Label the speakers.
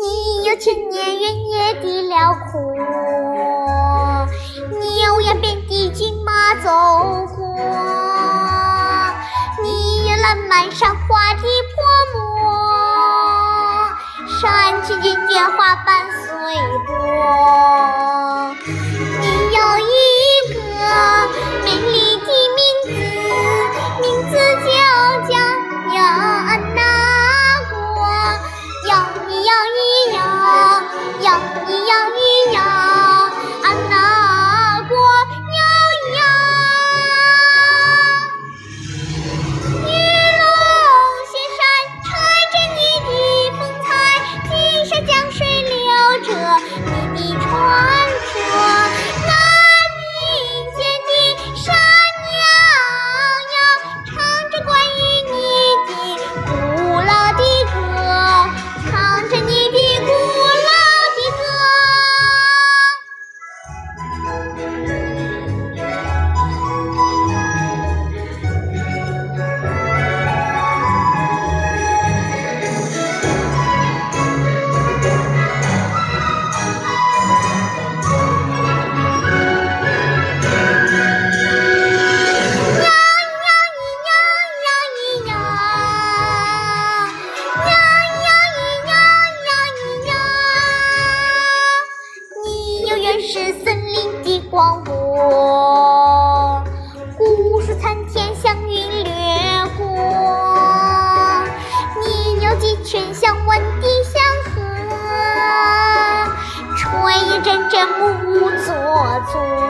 Speaker 1: 你有千年原野的辽阔，你有扬鞭的骏马走过，你有烂漫山花的泼墨，山青青，野花伴随波。恍惚故事，参天祥云掠过，你有几拳想问地祥和，炊烟阵阵暮暮作作。